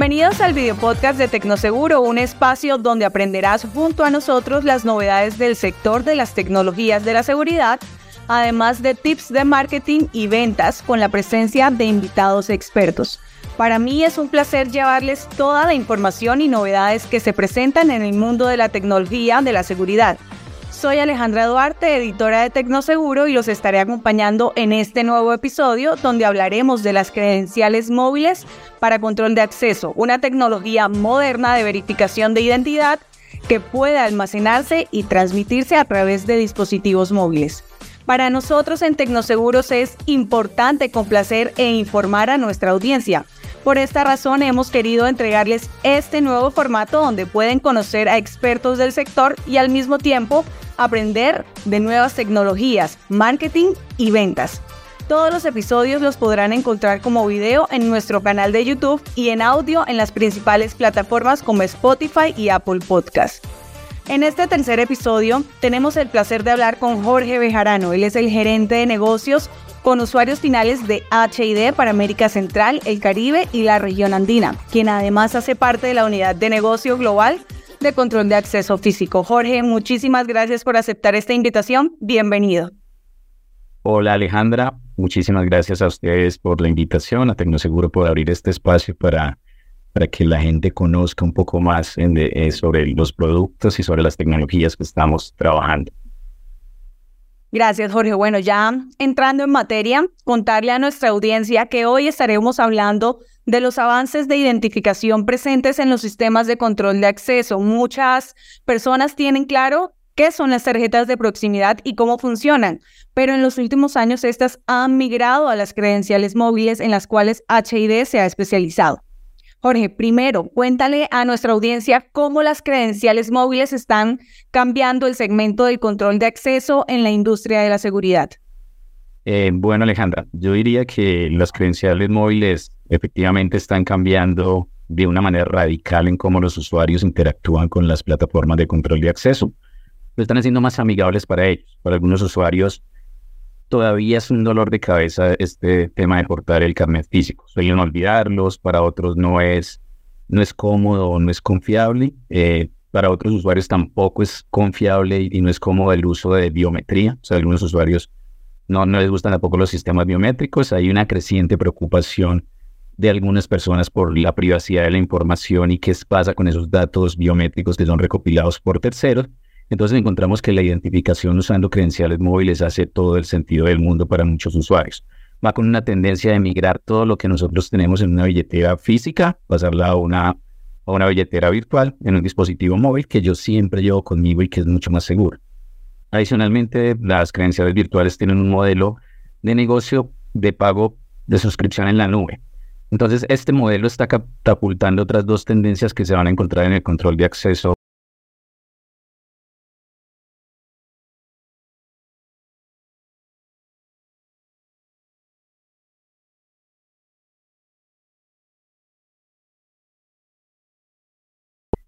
Bienvenidos al video podcast de Tecnoseguro, un espacio donde aprenderás junto a nosotros las novedades del sector de las tecnologías de la seguridad, además de tips de marketing y ventas con la presencia de invitados expertos. Para mí es un placer llevarles toda la información y novedades que se presentan en el mundo de la tecnología de la seguridad. Soy Alejandra Duarte, editora de Tecnoseguro, y los estaré acompañando en este nuevo episodio donde hablaremos de las credenciales móviles para control de acceso, una tecnología moderna de verificación de identidad que puede almacenarse y transmitirse a través de dispositivos móviles. Para nosotros en Tecnoseguros es importante complacer e informar a nuestra audiencia. Por esta razón hemos querido entregarles este nuevo formato donde pueden conocer a expertos del sector y al mismo tiempo aprender de nuevas tecnologías, marketing y ventas. Todos los episodios los podrán encontrar como video en nuestro canal de YouTube y en audio en las principales plataformas como Spotify y Apple Podcast. En este tercer episodio tenemos el placer de hablar con Jorge Bejarano. Él es el gerente de negocios con usuarios finales de HID para América Central, el Caribe y la región andina, quien además hace parte de la unidad de negocio global de control de acceso físico. Jorge, muchísimas gracias por aceptar esta invitación. Bienvenido. Hola Alejandra, muchísimas gracias a ustedes por la invitación, a Tecnoseguro por abrir este espacio para, para que la gente conozca un poco más eh, sobre los productos y sobre las tecnologías que estamos trabajando. Gracias, Jorge. Bueno, ya entrando en materia, contarle a nuestra audiencia que hoy estaremos hablando de los avances de identificación presentes en los sistemas de control de acceso. Muchas personas tienen claro qué son las tarjetas de proximidad y cómo funcionan, pero en los últimos años estas han migrado a las credenciales móviles en las cuales HID se ha especializado. Jorge, primero, cuéntale a nuestra audiencia cómo las credenciales móviles están cambiando el segmento del control de acceso en la industria de la seguridad. Eh, bueno, Alejandra, yo diría que las credenciales móviles efectivamente están cambiando de una manera radical en cómo los usuarios interactúan con las plataformas de control de acceso. Lo están haciendo más amigables para ellos. Para algunos usuarios, todavía es un dolor de cabeza este tema de portar el carnet físico. Suelen olvidarlos, para otros no es, no es cómodo, no es confiable. Eh, para otros usuarios tampoco es confiable y no es cómodo el uso de biometría. O sea, algunos usuarios no, no les gustan tampoco los sistemas biométricos. Hay una creciente preocupación de algunas personas por la privacidad de la información y qué pasa con esos datos biométricos que son recopilados por terceros. Entonces encontramos que la identificación usando credenciales móviles hace todo el sentido del mundo para muchos usuarios. Va con una tendencia de migrar todo lo que nosotros tenemos en una billetera física, pasarla a una, a una billetera virtual en un dispositivo móvil que yo siempre llevo conmigo y que es mucho más seguro. Adicionalmente, las credenciales virtuales tienen un modelo de negocio de pago de suscripción en la nube. Entonces, este modelo está catapultando otras dos tendencias que se van a encontrar en el control de acceso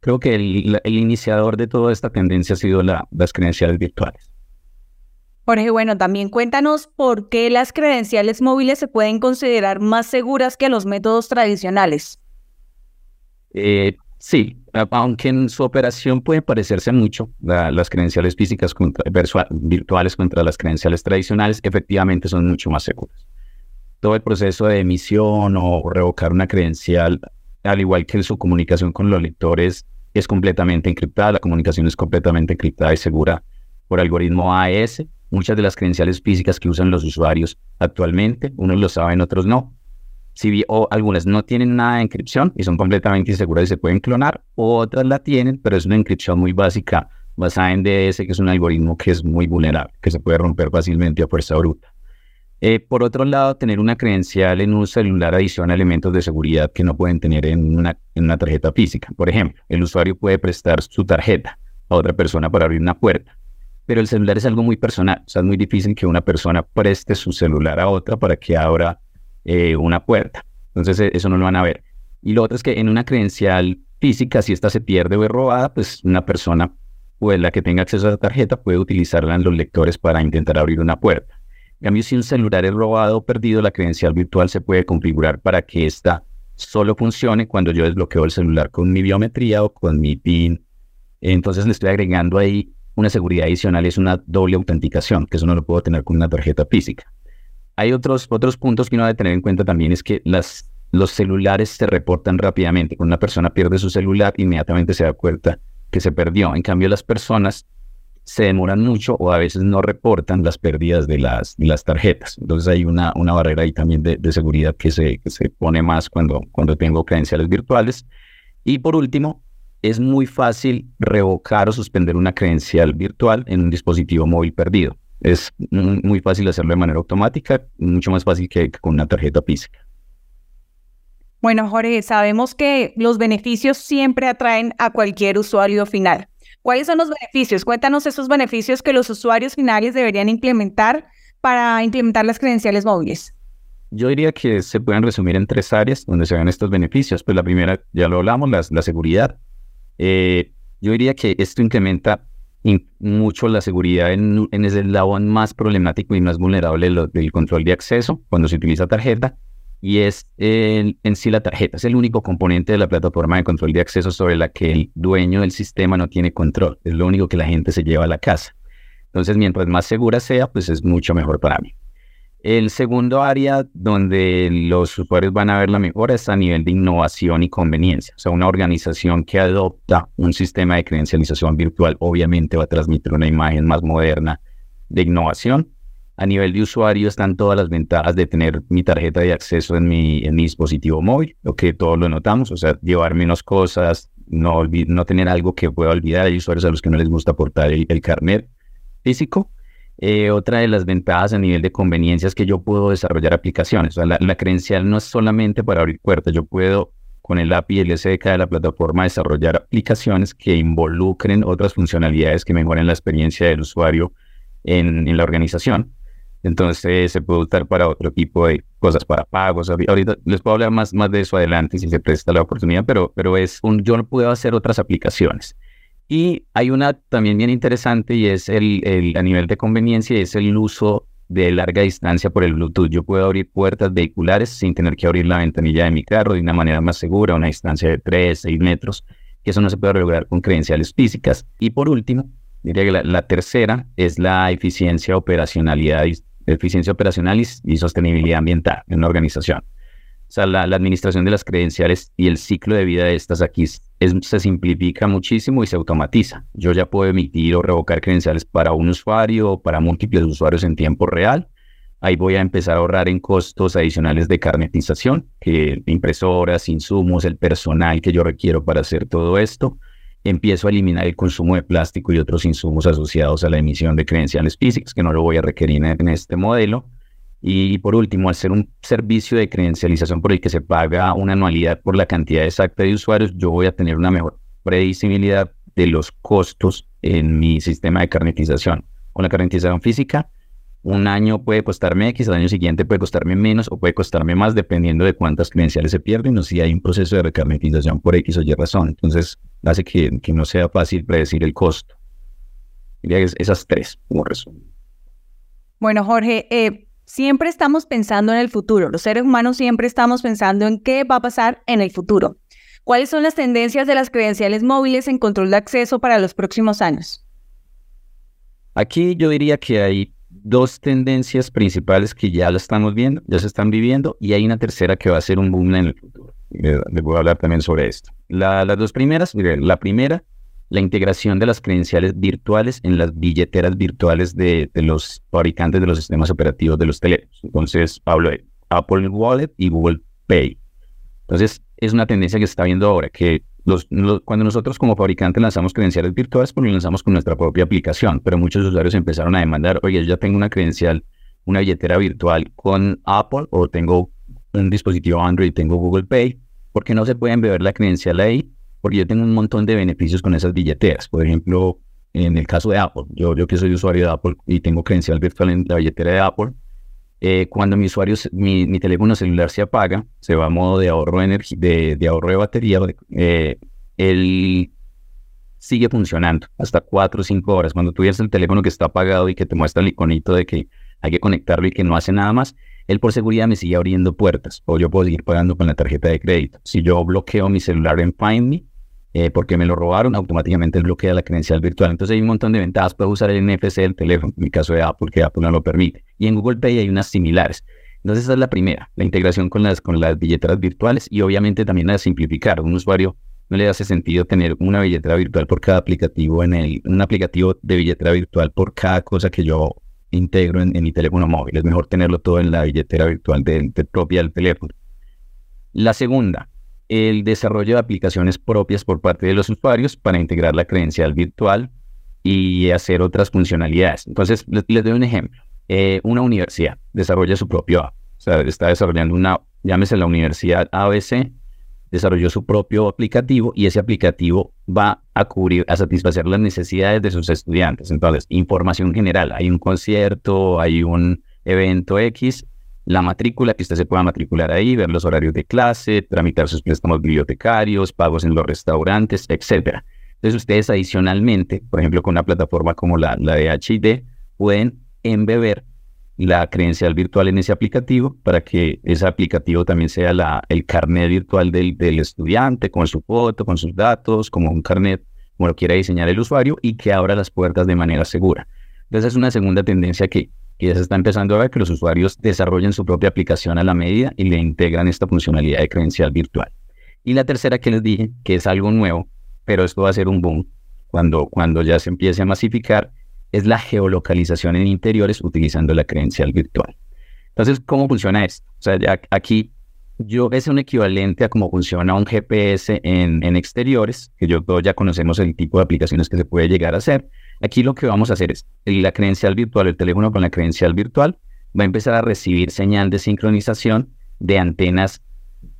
creo que el, iniciador de toda esta tendencia ha sido las credenciales virtuales. Jorge, bueno, también cuéntanos por qué las credenciales móviles se pueden considerar más seguras que los métodos tradicionales. Eh, sí, aunque en su operación puede parecerse mucho las credenciales físicas virtuales contra las credenciales tradicionales, efectivamente son mucho más seguras. Todo el proceso de emisión o revocar una credencial, al igual que su comunicación con los lectores, es completamente encriptada, la comunicación es completamente encriptada y segura por algoritmo AES. Muchas de las credenciales físicas que usan los usuarios actualmente, unos lo saben, otros no. Si, o algunas no tienen nada de encripción y son completamente inseguras y se pueden clonar, otras la tienen, pero es una encripción muy básica basada en DS, que es un algoritmo que es muy vulnerable, que se puede romper fácilmente a fuerza bruta. Eh, por otro lado, tener una credencial en un celular adiciona elementos de seguridad que no pueden tener en una, tarjeta física. Por ejemplo, el usuario puede prestar su tarjeta a otra persona para abrir una puerta, pero el celular es algo muy personal. O sea, es muy difícil que una persona preste su celular a otra para que abra eh, una puerta. Entonces, e, eso no lo van a ver. Y lo otro es que en una credencial física, si esta se pierde o es robada, pues una persona, pues la que tenga acceso a la tarjeta, puede utilizarla en los lectores para intentar abrir una puerta. En cambio, si un celular es robado o perdido, la credencial virtual se puede configurar para que ésta solo funcione cuando yo desbloqueo el celular con mi biometría o con mi PIN. Entonces le estoy agregando ahí una seguridad adicional, es una doble autenticación, que eso no lo puedo tener con una tarjeta física. Hay otros, otros puntos que uno debe tener en cuenta también, es que los celulares se reportan rápidamente. Cuando una persona pierde su celular, inmediatamente se da cuenta que se perdió. En cambio, las personas se demoran mucho o a veces no reportan las pérdidas de las, las tarjetas. Entonces hay una, una barrera ahí también de, de seguridad que se, que se pone más cuando, cuando tengo credenciales virtuales. Y por último, es muy fácil revocar o suspender una credencial virtual en un dispositivo móvil perdido. Es muy fácil hacerlo de manera automática, mucho más fácil que con una tarjeta física. Bueno, Jorge, sabemos que los beneficios siempre atraen a cualquier usuario final. ¿Cuáles son los beneficios? Cuéntanos esos beneficios que los usuarios finales deberían implementar para implementar las credenciales móviles. Yo diría que se pueden resumir en tres áreas donde se ven estos beneficios. Pues la primera, ya lo hablamos, la, seguridad. Eh, yo diría que esto incrementa mucho la seguridad en, en ese eslabón más problemático y más vulnerable del control de acceso cuando se utiliza tarjeta y es en sí la tarjeta. Es el único componente de la plataforma de control de acceso sobre la que el dueño del sistema no tiene control. Es lo único que la gente se lleva a la casa. Entonces, mientras más segura sea, pues es mucho mejor para mí. El segundo área donde los usuarios van a ver la mejora es a nivel de innovación y conveniencia. O sea, una organización que adopta un sistema de credencialización virtual obviamente va a transmitir una imagen más moderna de innovación a nivel de usuario están todas las ventajas de tener mi tarjeta de acceso en mi, en mi dispositivo móvil, lo que todos lo notamos, o sea, llevar menos cosas, no, no tener algo que pueda olvidar. Hay usuarios a los que no les gusta aportar el, carnet físico. Eh, otra de las ventajas a nivel de conveniencia es que yo puedo desarrollar aplicaciones. O sea, la, credencial no es solamente para abrir puertas, yo puedo con el API y el SDK de la plataforma desarrollar aplicaciones que involucren otras funcionalidades que mejoren la experiencia del usuario en, en la organización. Entonces se puede usar para otro tipo de cosas, para pagos. Ahorita les puedo hablar más, más de eso adelante si se presta la oportunidad, pero, pero es un, yo puedo hacer otras aplicaciones. Y hay una también bien interesante y es el, el, a nivel de conveniencia, es el uso de larga distancia por el Bluetooth. Yo puedo abrir puertas vehiculares sin tener que abrir la ventanilla de mi carro de una manera más segura, a una distancia de 3, 6 metros, que eso no se puede lograr con credenciales físicas. Y por último, diría que la, la tercera es la eficiencia, operacionalidad eficiencia operacional y, sostenibilidad ambiental en una organización. O sea, la, administración de las credenciales y el ciclo de vida de estas aquí se simplifica muchísimo y se automatiza. Yo ya puedo emitir o revocar credenciales para un usuario o para múltiples usuarios en tiempo real. Ahí voy a empezar a ahorrar en costos adicionales de carnetización, que impresoras, insumos, el personal que yo requiero para hacer todo esto empiezo a eliminar el consumo de plástico y otros insumos asociados a la emisión de credenciales físicas, que no lo voy a requerir en, este modelo. Y por último, al ser un servicio de credencialización por el que se paga una anualidad por la cantidad exacta de usuarios, yo voy a tener una mejor predecibilidad de los costos en mi sistema de carnetización. Con la carnetización física, un año puede costarme X, el año siguiente puede costarme menos o puede costarme más dependiendo de cuántas credenciales se pierden o si hay un proceso de recarnetización por X o Y razón. Entonces, hace que, no sea fácil predecir el costo. Diría esas tres, como resumen. Bueno, Jorge, eh, siempre estamos pensando en el futuro. Los seres humanos siempre estamos pensando en qué va a pasar en el futuro. ¿Cuáles son las tendencias de las credenciales móviles en control de acceso para los próximos años? Aquí yo diría que hay dos tendencias principales que ya lo estamos viendo, ya se están viviendo, y hay una tercera que va a ser un boom en el futuro. Les voy a hablar también sobre esto. las dos primeras, mire, la primera, la integración de las credenciales virtuales en las billeteras virtuales de, los fabricantes de los sistemas operativos de los teléfonos. Entonces, hablo de Apple Wallet y Google Pay. Entonces, es una tendencia que se está viendo ahora, que cuando nosotros como fabricantes lanzamos credenciales virtuales, pues lo lanzamos con nuestra propia aplicación, pero muchos usuarios empezaron a demandar, oye, yo ya tengo una credencial, una billetera virtual con Apple o tengo un dispositivo Android tengo Google Pay, ¿por qué no se pueden beber la credencial ahí? Porque yo tengo un montón de beneficios con esas billeteras. Por ejemplo, en el caso de Apple, yo, yo que soy usuario de Apple y tengo credencial virtual en la billetera de Apple, eh, cuando mi usuario, mi, teléfono celular se apaga, se va a modo de ahorro de, energía, de, ahorro de batería, eh, él sigue funcionando hasta 4 o 5 horas. Cuando tú ves el teléfono que está apagado y que te muestra el iconito de que hay que conectarlo y que no hace nada más, él por seguridad me sigue abriendo puertas o yo puedo seguir pagando con la tarjeta de crédito. Si yo bloqueo mi celular en Find Me, eh, porque me lo robaron, automáticamente bloquea la credencial virtual. Entonces hay un montón de ventajas. Puedo usar el NFC del teléfono, en mi caso de Apple, que Apple no lo permite. Y en Google Pay hay unas similares. Entonces esa es la primera, la integración con las, con las billeteras virtuales y obviamente también la de simplificar. Un usuario no le hace sentido tener una billetera virtual por cada aplicativo en el, un aplicativo de billetera virtual por cada cosa que yo integro en, mi teléfono móvil. Es mejor tenerlo todo en la billetera virtual propia del teléfono. La segunda, el desarrollo de aplicaciones propias por parte de los usuarios para integrar la credencial virtual y hacer otras funcionalidades. Entonces, les, doy un ejemplo. Eh, una universidad desarrolla su propio app. O sea, está desarrollando una, llámese la universidad ABC, desarrolló su propio aplicativo y ese aplicativo va a cubrir, a satisfacer las necesidades de sus estudiantes. Entonces, información general, hay un concierto, hay un evento X, la matrícula, que usted se pueda matricular ahí, ver los horarios de clase, tramitar sus préstamos bibliotecarios, pagos en los restaurantes, etc. Entonces, ustedes adicionalmente, por ejemplo, con una plataforma como la, de HID, pueden embeber la credencial virtual en ese aplicativo para que ese aplicativo también sea el carnet virtual del, del, estudiante con su foto, con sus datos, como un carnet, como lo quiera diseñar el usuario y que abra las puertas de manera segura. Entonces es una segunda tendencia que, que ya se está empezando a ver, que los usuarios desarrollen su propia aplicación a la medida y le integran esta funcionalidad de credencial virtual. Y la tercera que les dije, que es algo nuevo, pero esto va a ser un boom cuando, cuando ya se empiece a masificar, es la geolocalización en interiores utilizando la credencial virtual. Entonces, ¿cómo funciona esto? O sea, aquí yo es un equivalente a cómo funciona un GPS en, en exteriores, que todos ya conocemos el tipo de aplicaciones que se puede llegar a hacer. Aquí lo que vamos a hacer es la credencial virtual, el teléfono con la credencial virtual, va a empezar a recibir señal de sincronización de antenas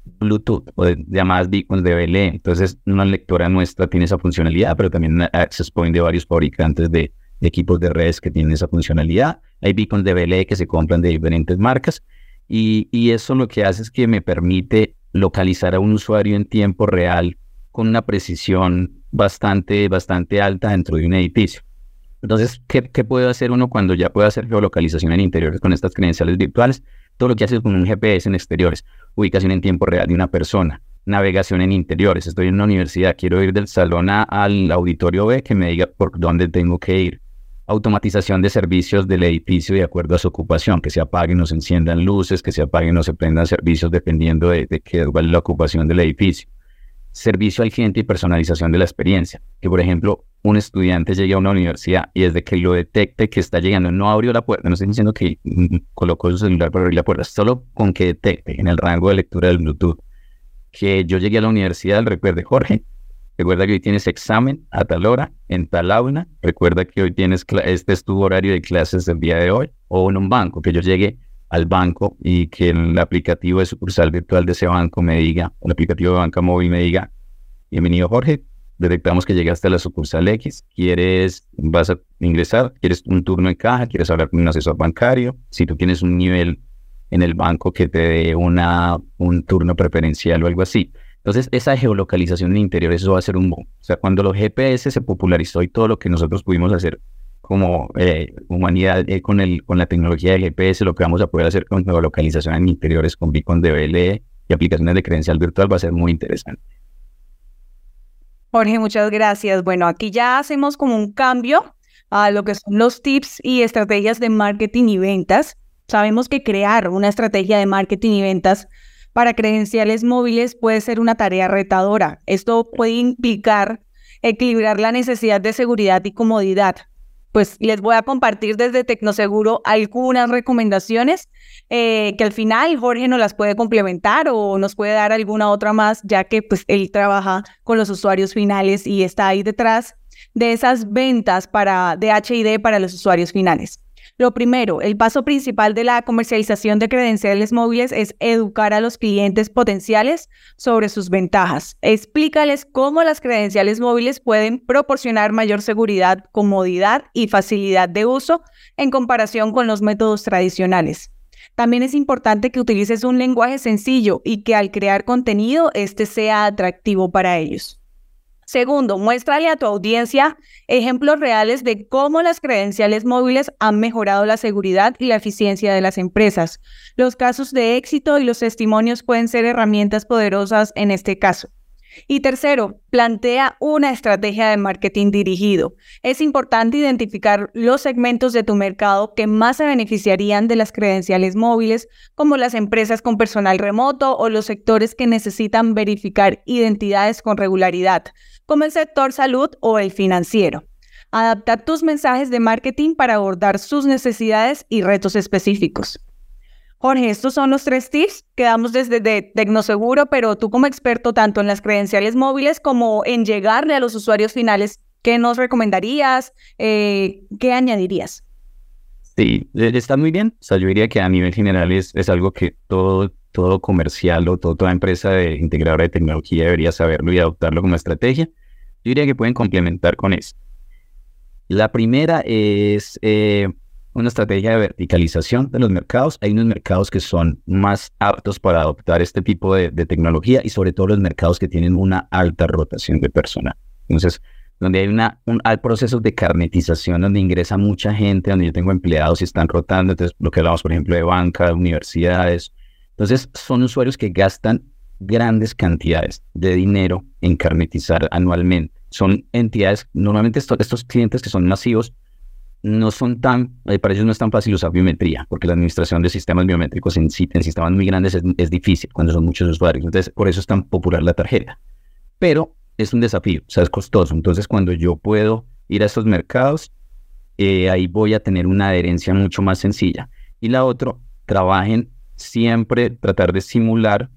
Bluetooth o de llamadas beacons de BLE. Entonces, una lectora nuestra tiene esa funcionalidad, pero también access point de varios fabricantes de, equipos de redes que tienen esa funcionalidad. Hay beacons de BLE que se compran de diferentes marcas y, y eso lo que hace es que me permite localizar a un usuario en tiempo real con una precisión bastante, bastante alta dentro de un edificio. Entonces, ¿qué, ¿qué, puede hacer uno cuando ya puede hacer geolocalización en interiores con estas credenciales virtuales? Todo lo que hace con un GPS en exteriores, ubicación en tiempo real de una persona, navegación en interiores. Estoy en una universidad, quiero ir del salón A al auditorio B, que me diga por dónde tengo que ir automatización de servicios del edificio de acuerdo a su ocupación, que se apaguen o se enciendan luces, que se apaguen o se prendan servicios dependiendo de, de qué, es la ocupación del edificio. Servicio al cliente y personalización de la experiencia. Que, por ejemplo, un estudiante llegue a una universidad y desde que lo detecte que está llegando, no abrió la puerta, no estoy diciendo que mm, colocó su celular para abrir la puerta, solo con que detecte en el rango de lectura del Bluetooth que yo llegué a la universidad, recuerde, Jorge, Recuerda que hoy tienes examen a tal hora, en tal aula. Recuerda que hoy tienes, este es tu horario de clases del día de hoy. O en un banco, que yo llegue al banco y que el aplicativo de sucursal virtual de ese banco me diga, el aplicativo de banca móvil me diga, bienvenido Jorge, detectamos que llegaste a la sucursal X, quieres, vas a ingresar, quieres un turno en caja, quieres hablar con un asesor bancario, si tú tienes un nivel en el banco que te dé una, un turno preferencial o algo así. Entonces, esa geolocalización en interior, eso va a ser un boom. O sea, cuando los GPS se popularizó y todo lo que nosotros pudimos hacer como eh, humanidad eh, con, el, con la tecnología de GPS, lo que vamos a poder hacer con geolocalización en interiores, con beacon de BLE y aplicaciones de credencial virtual va a ser muy interesante. Jorge, muchas gracias. Bueno, aquí ya hacemos como un cambio a lo que son los tips y estrategias de marketing y ventas. Sabemos que crear una estrategia de marketing y ventas para credenciales móviles puede ser una tarea retadora. Esto puede implicar equilibrar la necesidad de seguridad y comodidad. Pues les voy a compartir desde Tecnoseguro algunas recomendaciones eh, que al final Jorge nos las puede complementar o nos puede dar alguna otra más, ya que pues él trabaja con los usuarios finales y está ahí detrás de esas ventas para DHID para los usuarios finales. Lo primero, el paso principal de la comercialización de credenciales móviles es educar a los clientes potenciales sobre sus ventajas. Explícales cómo las credenciales móviles pueden proporcionar mayor seguridad, comodidad y facilidad de uso en comparación con los métodos tradicionales. También es importante que utilices un lenguaje sencillo y que al crear contenido este sea atractivo para ellos. Segundo, muéstrale a tu audiencia ejemplos reales de cómo las credenciales móviles han mejorado la seguridad y la eficiencia de las empresas. Los casos de éxito y los testimonios pueden ser herramientas poderosas en este caso. Y tercero, plantea una estrategia de marketing dirigido. Es importante identificar los segmentos de tu mercado que más se beneficiarían de las credenciales móviles, como las empresas con personal remoto o los sectores que necesitan verificar identidades con regularidad, como el sector salud o el financiero. Adaptar tus mensajes de marketing para abordar sus necesidades y retos específicos. Jorge, estos son los tres tips que damos desde Tecnoseguro, pero tú como experto tanto en las credenciales móviles como en llegarle a los usuarios finales, ¿qué nos recomendarías? Eh, ¿Qué añadirías? Sí, e, está muy bien. O sea, yo diría que a nivel general es algo que todo, todo comercial o toda empresa de integradora de tecnología debería saberlo y adoptarlo como estrategia. Yo diría que pueden complementar con eso. La primera es eh, una estrategia de verticalización de los mercados. Hay unos mercados que son más aptos para adoptar este tipo de, tecnología y sobre todo los mercados que tienen una alta rotación de personal. Entonces, donde hay una, un, hay procesos de carnetización donde ingresa mucha gente, donde yo tengo empleados y están rotando, entonces lo que hablamos, por ejemplo, de banca, universidades. Entonces, son usuarios que gastan grandes cantidades de dinero en carnetizar anualmente. Son entidades, normalmente estos clientes que son masivos, no son tan, eh, para ellos no es tan fácil usar biometría, porque la administración de sistemas biométricos en, sistemas muy grandes es, difícil cuando son muchos usuarios. Entonces, por eso es tan popular la tarjeta. Pero es un desafío, o sea, es costoso. Entonces, cuando yo puedo ir a estos mercados, eh, ahí voy a tener una adherencia mucho más sencilla. Y la otra, trabajen siempre, tratar de simular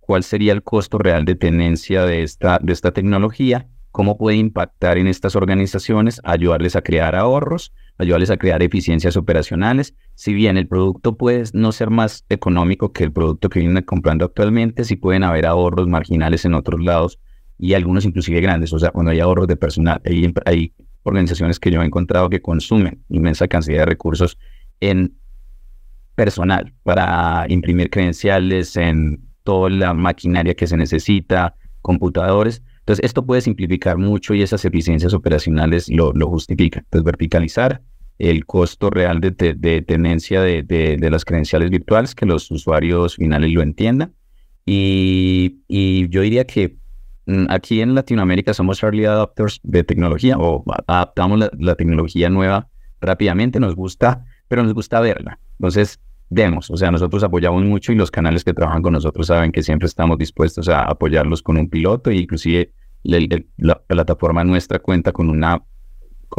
cuál sería el costo real de tenencia de esta, de esta tecnología, cómo puede impactar en estas organizaciones, ayudarles a crear ahorros ayudarles a crear eficiencias operacionales. Si bien el producto puede no ser más económico que el producto que vienen comprando actualmente, sí pueden haber ahorros marginales en otros lados y algunos inclusive grandes. O sea, cuando hay ahorros de personal, hay, hay organizaciones que yo he encontrado que consumen inmensa cantidad de recursos en personal para imprimir credenciales, en toda la maquinaria que se necesita, computadores. Entonces, esto puede simplificar mucho y esas eficiencias operacionales lo, lo justifican. Entonces, verticalizar, el costo real de, tenencia de, las credenciales virtuales, que los usuarios finales lo entiendan. Y, yo diría que mm, aquí en Latinoamérica somos early adopters de tecnología o adaptamos la, tecnología nueva rápidamente, nos gusta, pero nos gusta verla. Entonces, demos, o sea, nosotros apoyamos mucho y los canales que trabajan con nosotros saben que siempre estamos dispuestos a apoyarlos con un piloto e inclusive la plataforma nuestra cuenta con una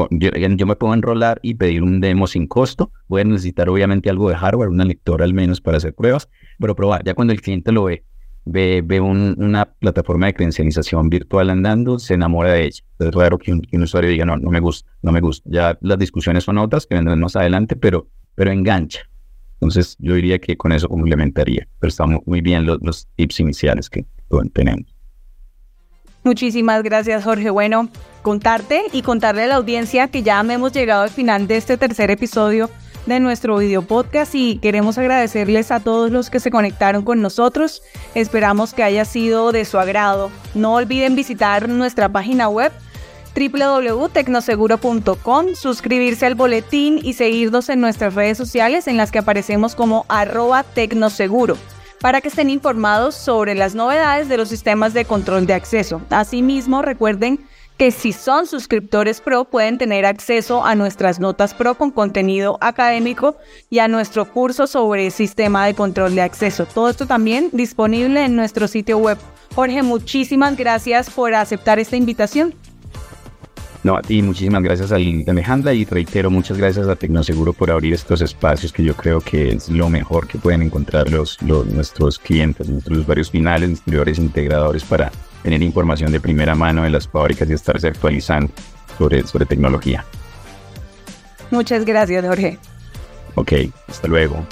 yo, me puedo enrolar y pedir un demo sin costo. Voy a necesitar obviamente algo de hardware, una lectora al menos para hacer pruebas, pero probar. Ya cuando el cliente lo ve, ve, ve una plataforma de credencialización virtual andando, se enamora de ella. Es raro que un, usuario diga, no, no me gusta, no me gusta. Ya las discusiones son otras que vendrán más adelante, pero, pero engancha. Entonces yo diría que con eso complementaría, pero estamos muy bien los, los tips iniciales que tenemos. Muchísimas gracias, Jorge. Bueno, contarte y contarle a la audiencia que ya hemos llegado al final de este tercer episodio de nuestro video podcast y queremos agradecerles a todos los que se conectaron con nosotros. Esperamos que haya sido de su agrado. No olviden visitar nuestra página web www.tecnoseguro.com, suscribirse al boletín y seguirnos en nuestras redes sociales en las que aparecemos como arroba tecnoseguro para que estén informados sobre las novedades de los sistemas de control de acceso. Asimismo, recuerden que si son suscriptores Pro pueden tener acceso a nuestras notas Pro con contenido académico y a nuestro curso sobre sistema de control de acceso. Todo esto también disponible en nuestro sitio web. Jorge, muchísimas gracias por aceptar esta invitación. No, a ti muchísimas gracias a Alejandra y reitero muchas gracias a Tecnoseguro por abrir estos espacios que yo creo que es lo mejor que pueden encontrar los, nuestros clientes, nuestros usuarios finales, distribuidores integradores para tener información de primera mano de las fábricas y estarse actualizando sobre, sobre tecnología. Muchas gracias, Jorge. Ok, hasta luego.